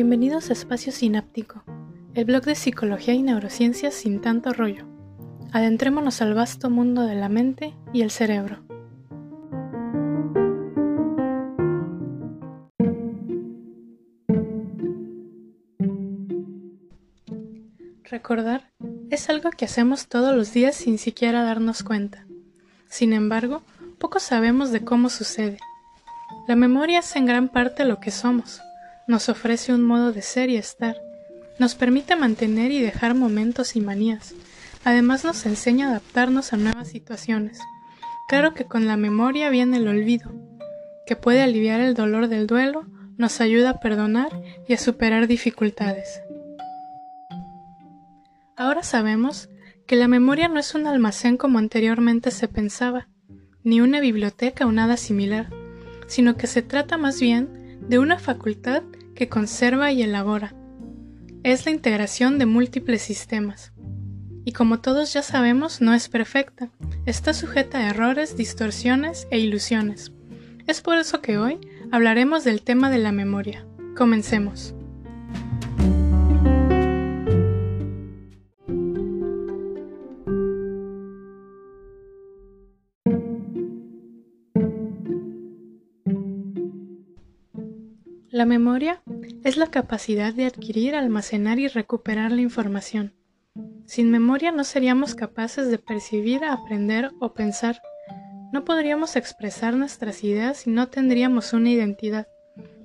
Bienvenidos a Espacio Sináptico, el blog de psicología y neurociencias sin tanto rollo. Adentrémonos al vasto mundo de la mente y el cerebro. Recordar es algo que hacemos todos los días sin siquiera darnos cuenta. Sin embargo, poco sabemos de cómo sucede. La memoria es en gran parte lo que somos. Nos ofrece un modo de ser y estar. Nos permite mantener y dejar momentos y manías. Además nos enseña a adaptarnos a nuevas situaciones. Claro que con la memoria viene el olvido, que puede aliviar el dolor del duelo, nos ayuda a perdonar y a superar dificultades. Ahora sabemos que la memoria no es un almacén como anteriormente se pensaba, ni una biblioteca o nada similar sino que se trata más bien de una facultad que conserva y elabora. Es la integración de múltiples sistemas. Y como todos ya sabemos, no es perfecta, está sujeta a errores, distorsiones e ilusiones. Es por eso que hoy hablaremos del tema de la memoria. Comencemos. La memoria es la capacidad de adquirir, almacenar y recuperar la información. Sin memoria no seríamos capaces de percibir, aprender o pensar. No podríamos expresar nuestras ideas y no tendríamos una identidad,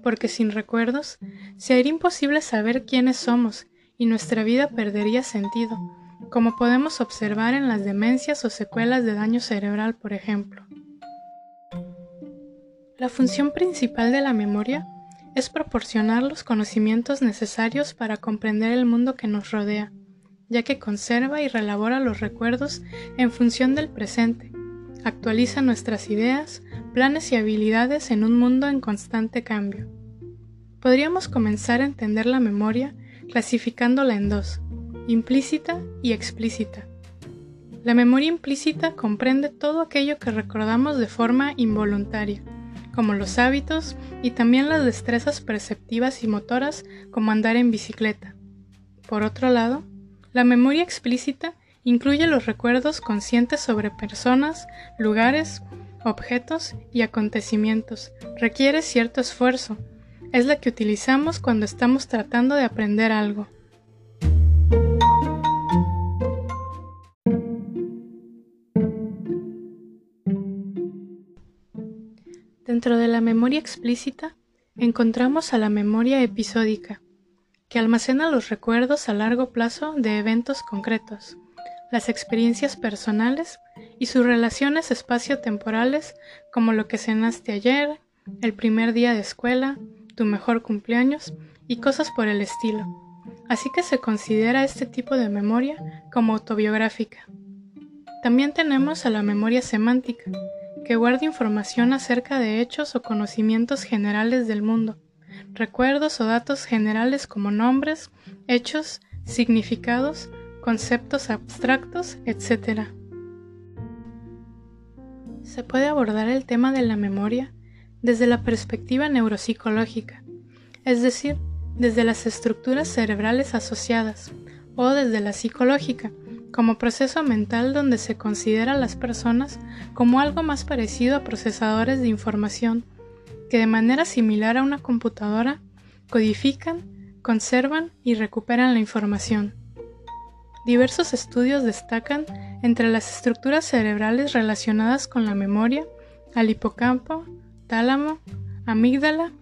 porque sin recuerdos sería imposible saber quiénes somos y nuestra vida perdería sentido, como podemos observar en las demencias o secuelas de daño cerebral, por ejemplo. La función principal de la memoria es proporcionar los conocimientos necesarios para comprender el mundo que nos rodea, ya que conserva y relabora los recuerdos en función del presente, actualiza nuestras ideas, planes y habilidades en un mundo en constante cambio. Podríamos comenzar a entender la memoria clasificándola en dos, implícita y explícita. La memoria implícita comprende todo aquello que recordamos de forma involuntaria, como los hábitos y también las destrezas perceptivas y motoras como andar en bicicleta. Por otro lado, la memoria explícita incluye los recuerdos conscientes sobre personas, lugares, objetos y acontecimientos. Requiere cierto esfuerzo. Es la que utilizamos cuando estamos tratando de aprender algo. Dentro de la memoria explícita encontramos a la memoria episódica, que almacena los recuerdos a largo plazo de eventos concretos, las experiencias personales y sus relaciones espacio-temporales como lo que cenaste ayer, el primer día de escuela, tu mejor cumpleaños y cosas por el estilo. Así que se considera este tipo de memoria como autobiográfica. También tenemos a la memoria semántica, que guarda información acerca de hechos o conocimientos generales del mundo, recuerdos o datos generales como nombres, hechos, significados, conceptos abstractos, etc. Se puede abordar el tema de la memoria desde la perspectiva neuropsicológica, es decir, desde las estructuras cerebrales asociadas, o desde la psicológica, como proceso mental donde se considera a las personas como algo más parecido a procesadores de información, que de manera similar a una computadora codifican, conservan y recuperan la información. Diversos estudios destacan entre las estructuras cerebrales relacionadas con la memoria al hipocampo, tálamo, amígdala,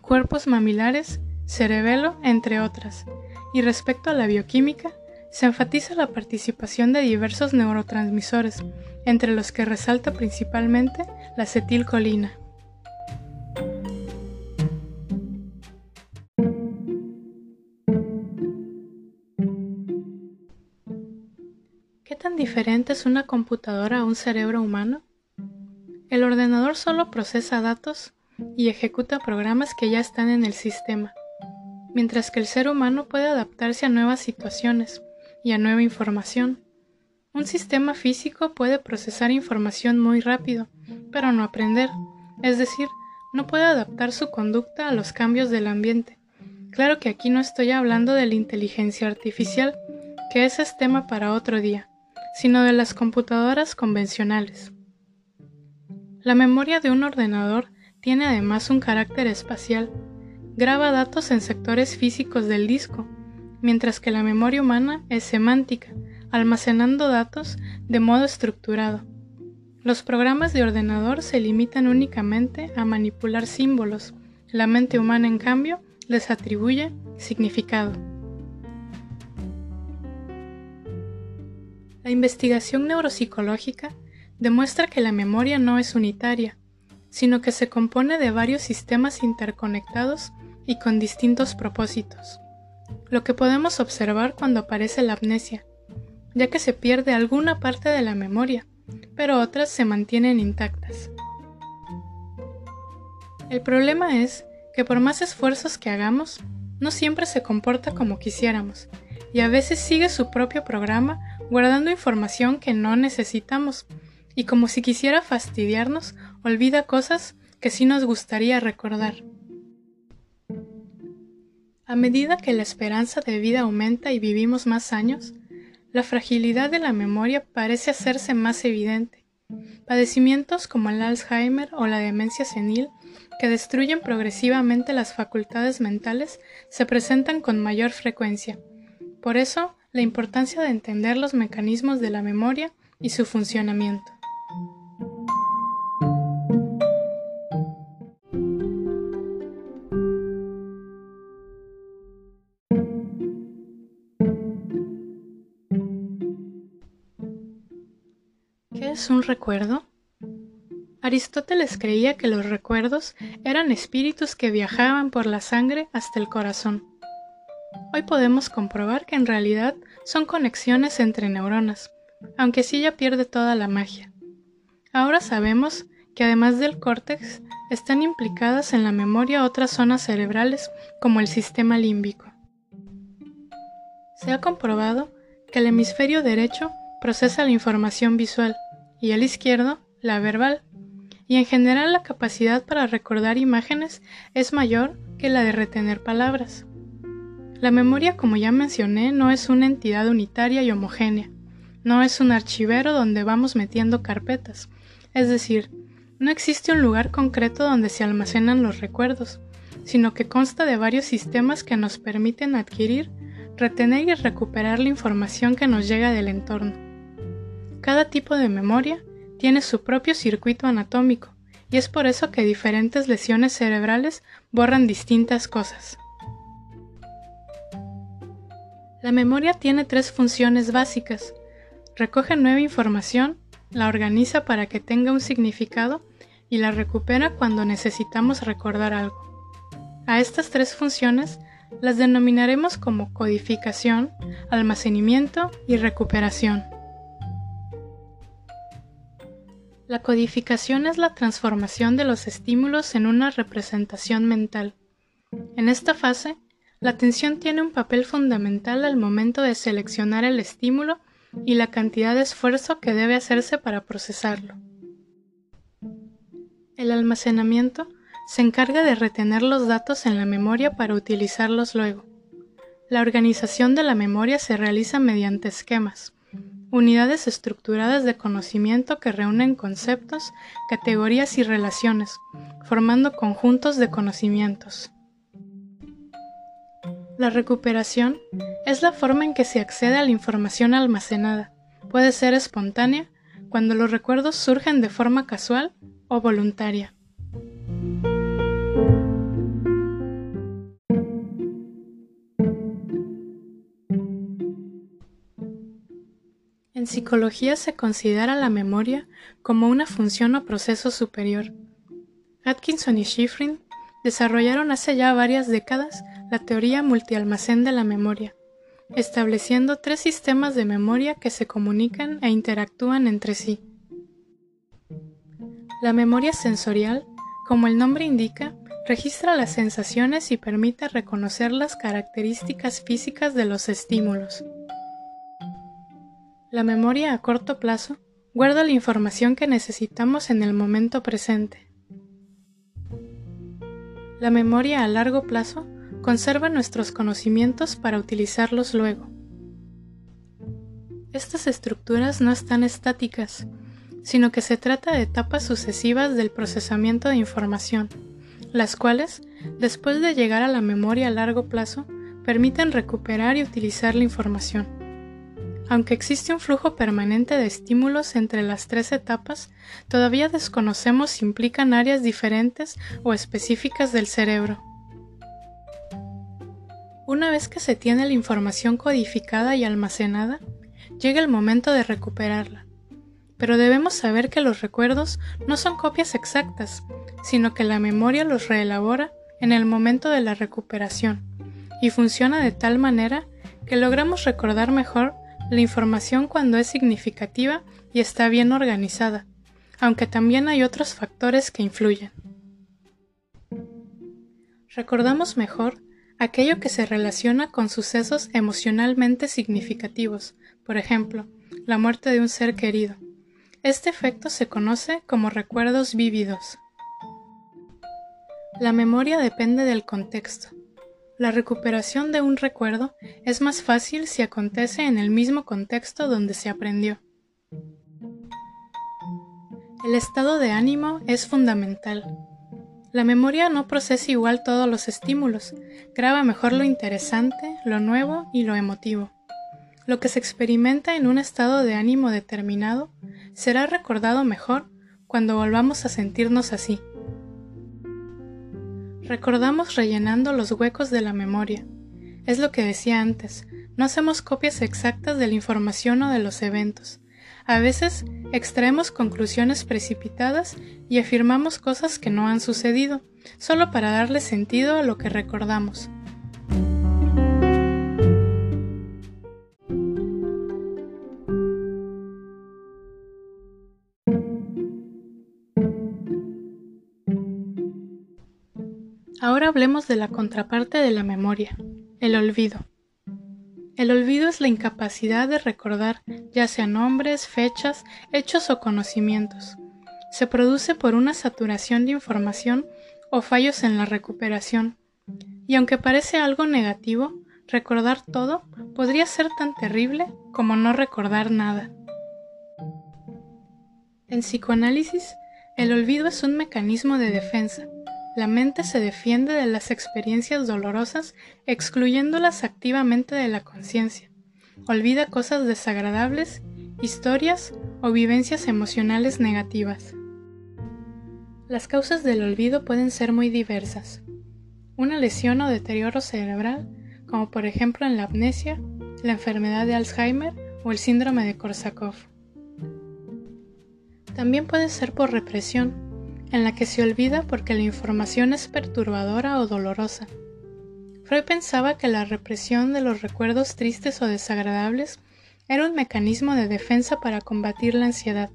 cuerpos mamilares, cerebelo, entre otras. Y respecto a la bioquímica, se enfatiza la participación de diversos neurotransmisores, entre los que resalta principalmente la acetilcolina. ¿Qué tan diferente es una computadora a un cerebro humano? El ordenador solo procesa datos y ejecuta programas que ya están en el sistema, mientras que el ser humano puede adaptarse a nuevas situaciones, y a nueva información. Un sistema físico puede procesar información muy rápido, pero no aprender, es decir, no puede adaptar su conducta a los cambios del ambiente. Claro que aquí no estoy hablando de la inteligencia artificial, que ese es tema para otro día, sino de las computadoras convencionales. La memoria de un ordenador tiene además un carácter espacial, graba datos en sectores físicos del disco, mientras que la memoria humana es semántica, almacenando datos de modo estructurado. Los programas de ordenador se limitan únicamente a manipular símbolos, la mente humana en cambio les atribuye significado. La investigación neuropsicológica demuestra que la memoria no es unitaria, sino que se compone de varios sistemas interconectados y con distintos propósitos. Lo que podemos observar cuando aparece la amnesia, ya que se pierde alguna parte de la memoria, pero otras se mantienen intactas. El problema es que por más esfuerzos que hagamos, no siempre se comporta como quisiéramos, y a veces sigue su propio programa guardando información que no necesitamos, y como si quisiera fastidiarnos, olvida cosas que sí nos gustaría recordar. A medida que la esperanza de vida aumenta y vivimos más años, la fragilidad de la memoria parece hacerse más evidente. Padecimientos como el Alzheimer o la demencia senil, que destruyen progresivamente las facultades mentales, se presentan con mayor frecuencia. Por eso, la importancia de entender los mecanismos de la memoria y su funcionamiento. Un recuerdo? Aristóteles creía que los recuerdos eran espíritus que viajaban por la sangre hasta el corazón. Hoy podemos comprobar que en realidad son conexiones entre neuronas, aunque sí ya pierde toda la magia. Ahora sabemos que además del córtex están implicadas en la memoria otras zonas cerebrales como el sistema límbico. Se ha comprobado que el hemisferio derecho procesa la información visual y el izquierdo la verbal, y en general la capacidad para recordar imágenes es mayor que la de retener palabras. La memoria, como ya mencioné, no es una entidad unitaria y homogénea, no es un archivero donde vamos metiendo carpetas, es decir, no existe un lugar concreto donde se almacenan los recuerdos, sino que consta de varios sistemas que nos permiten adquirir, retener y recuperar la información que nos llega del entorno. Cada tipo de memoria tiene su propio circuito anatómico, y es por eso que diferentes lesiones cerebrales borran distintas cosas. La memoria tiene tres funciones básicas. Recoge nueva información, la organiza para que tenga un significado y la recupera cuando necesitamos recordar algo. A estas tres funciones las denominaremos como codificación, almacenamiento y recuperación. La codificación es la transformación de los estímulos en una representación mental. En esta fase, la atención tiene un papel fundamental al momento de seleccionar el estímulo y la cantidad de esfuerzo que debe hacerse para procesarlo. El almacenamiento se encarga de retener los datos en la memoria para utilizarlos luego. La organización de la memoria se realiza mediante esquemas, unidades estructuradas de conocimiento que reúnen conceptos, categorías y relaciones, formando conjuntos de conocimientos. La recuperación es la forma en que se accede a la información almacenada. Puede ser espontánea, cuando los recuerdos surgen de forma casual o voluntaria. En psicología se considera la memoria como una función o proceso superior. Atkinson y Schifrin desarrollaron hace ya varias décadas la teoría multialmacén de la memoria, estableciendo tres sistemas de memoria que se comunican e interactúan entre sí. La memoria sensorial, como el nombre indica, registra las sensaciones y permite reconocer las características físicas de los estímulos. La memoria a corto plazo guarda la información que necesitamos en el momento presente. La memoria a largo plazo conserva nuestros conocimientos para utilizarlos luego. Estas estructuras no están estáticas, sino que se trata de etapas sucesivas del procesamiento de información, las cuales, después de llegar a la memoria a largo plazo, permiten recuperar y utilizar la información. Aunque existe un flujo permanente de estímulos entre las tres etapas, todavía desconocemos si implican áreas diferentes o específicas del cerebro. Una vez que se tiene la información codificada y almacenada, llega el momento de recuperarla. Pero debemos saber que los recuerdos no son copias exactas, sino que la memoria los reelabora en el momento de la recuperación, y funciona de tal manera que logramos recordar mejor la información cuando es significativa y está bien organizada, aunque también hay otros factores que influyen. Recordamos mejor aquello que se relaciona con sucesos emocionalmente significativos, por ejemplo, la muerte de un ser querido. Este efecto se conoce como recuerdos vívidos. La memoria depende del contexto. La recuperación de un recuerdo es más fácil si acontece en el mismo contexto donde se aprendió. El estado de ánimo es fundamental. La memoria no procesa igual todos los estímulos, graba mejor lo interesante, lo nuevo y lo emotivo. Lo que se experimenta en un estado de ánimo determinado será recordado mejor cuando volvamos a sentirnos así. Recordamos rellenando los huecos de la memoria. Es lo que decía antes, no hacemos copias exactas de la información o de los eventos. A veces extraemos conclusiones precipitadas y afirmamos cosas que no han sucedido, solo para darle sentido a lo que recordamos. Ahora hablemos de la contraparte de la memoria, el olvido. El olvido es la incapacidad de recordar ya sea nombres, fechas, hechos o conocimientos. Se produce por una saturación de información o fallos en la recuperación. Y aunque parece algo negativo, recordar todo podría ser tan terrible como no recordar nada. En psicoanálisis, el olvido es un mecanismo de defensa la mente se defiende de las experiencias dolorosas excluyéndolas activamente de la conciencia. Olvida cosas desagradables, historias o vivencias emocionales negativas. Las causas del olvido pueden ser muy diversas. Una lesión o deterioro cerebral, como por ejemplo en la amnesia, la enfermedad de Alzheimer o el síndrome de Korsakoff. También puede ser por represión, en la que se olvida porque la información es perturbadora o dolorosa. Freud pensaba que la represión de los recuerdos tristes o desagradables era un mecanismo de defensa para combatir la ansiedad,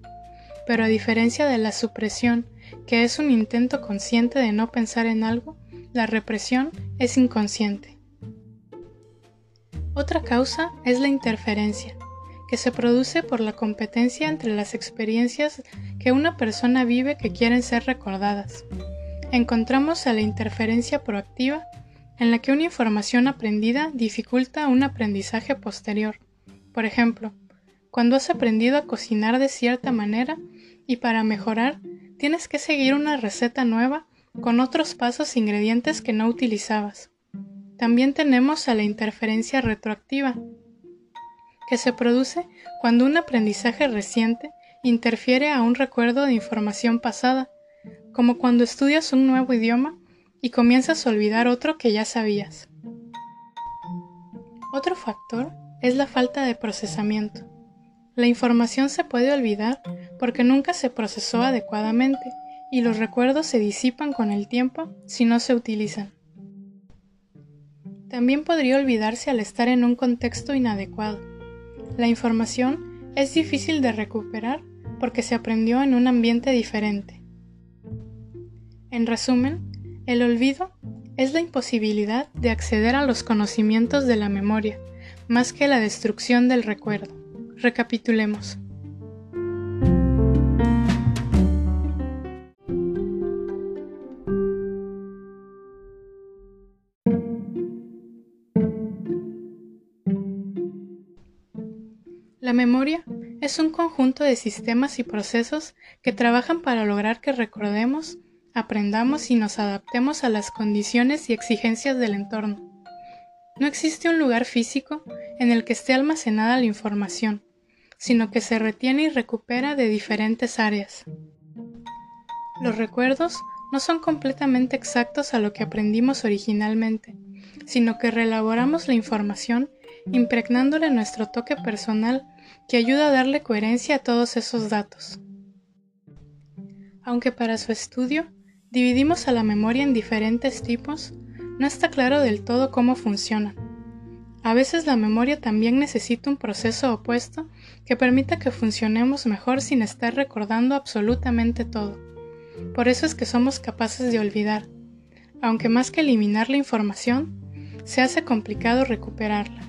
pero a diferencia de la supresión, que es un intento consciente de no pensar en algo, la represión es inconsciente. Otra causa es la interferencia, que se produce por la competencia entre las experiencias que una persona vive que quieren ser recordadas. Encontramos a la interferencia proactiva, en la que una información aprendida dificulta un aprendizaje posterior. Por ejemplo, cuando has aprendido a cocinar de cierta manera y para mejorar tienes que seguir una receta nueva con otros pasos e ingredientes que no utilizabas. También tenemos a la interferencia retroactiva, que se produce cuando un aprendizaje reciente interfiere a un recuerdo de información pasada, como cuando estudias un nuevo idioma y comienzas a olvidar otro que ya sabías. Otro factor es la falta de procesamiento. La información se puede olvidar porque nunca se procesó adecuadamente y los recuerdos se disipan con el tiempo si no se utilizan. También podría olvidarse al estar en un contexto inadecuado. La información es difícil de recuperar porque se aprendió en un ambiente diferente. En resumen, el olvido es la imposibilidad de acceder a los conocimientos de la memoria, más que la destrucción del recuerdo. Recapitulemos. La memoria es un conjunto de sistemas y procesos que trabajan para lograr que recordemos, aprendamos y nos adaptemos a las condiciones y exigencias del entorno. No existe un lugar físico en el que esté almacenada la información, sino que se retiene y recupera de diferentes áreas. Los recuerdos no son completamente exactos a lo que aprendimos originalmente, sino que reelaboramos la información impregnándole nuestro toque personal que ayuda a darle coherencia a todos esos datos. Aunque para su estudio dividimos a la memoria en diferentes tipos, no está claro del todo cómo funciona. A veces la memoria también necesita un proceso opuesto que permita que funcionemos mejor sin estar recordando absolutamente todo. Por eso es que somos capaces de olvidar, aunque más que eliminar la información, se hace complicado recuperarla.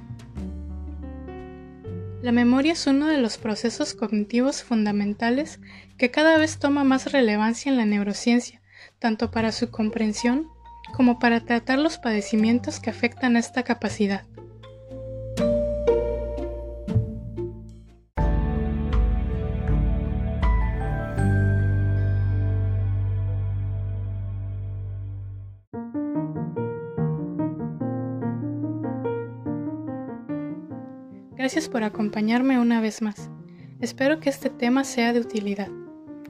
La memoria es uno de los procesos cognitivos fundamentales que cada vez toma más relevancia en la neurociencia, tanto para su comprensión como para tratar los padecimientos que afectan a esta capacidad. Gracias por acompañarme una vez más. Espero que este tema sea de utilidad.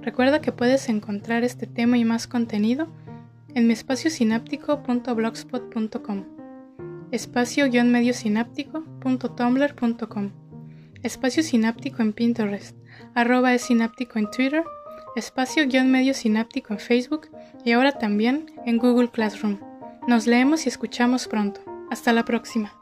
Recuerda que puedes encontrar este tema y más contenido en mi espacio sináptico.blogspot.com, espacio-mediosináptico.tumblr.com, espacio sináptico en Pinterest, arroba es sináptico en Twitter, espacio-medio sináptico en Facebook y ahora también en Google Classroom. Nos leemos y escuchamos pronto. Hasta la próxima.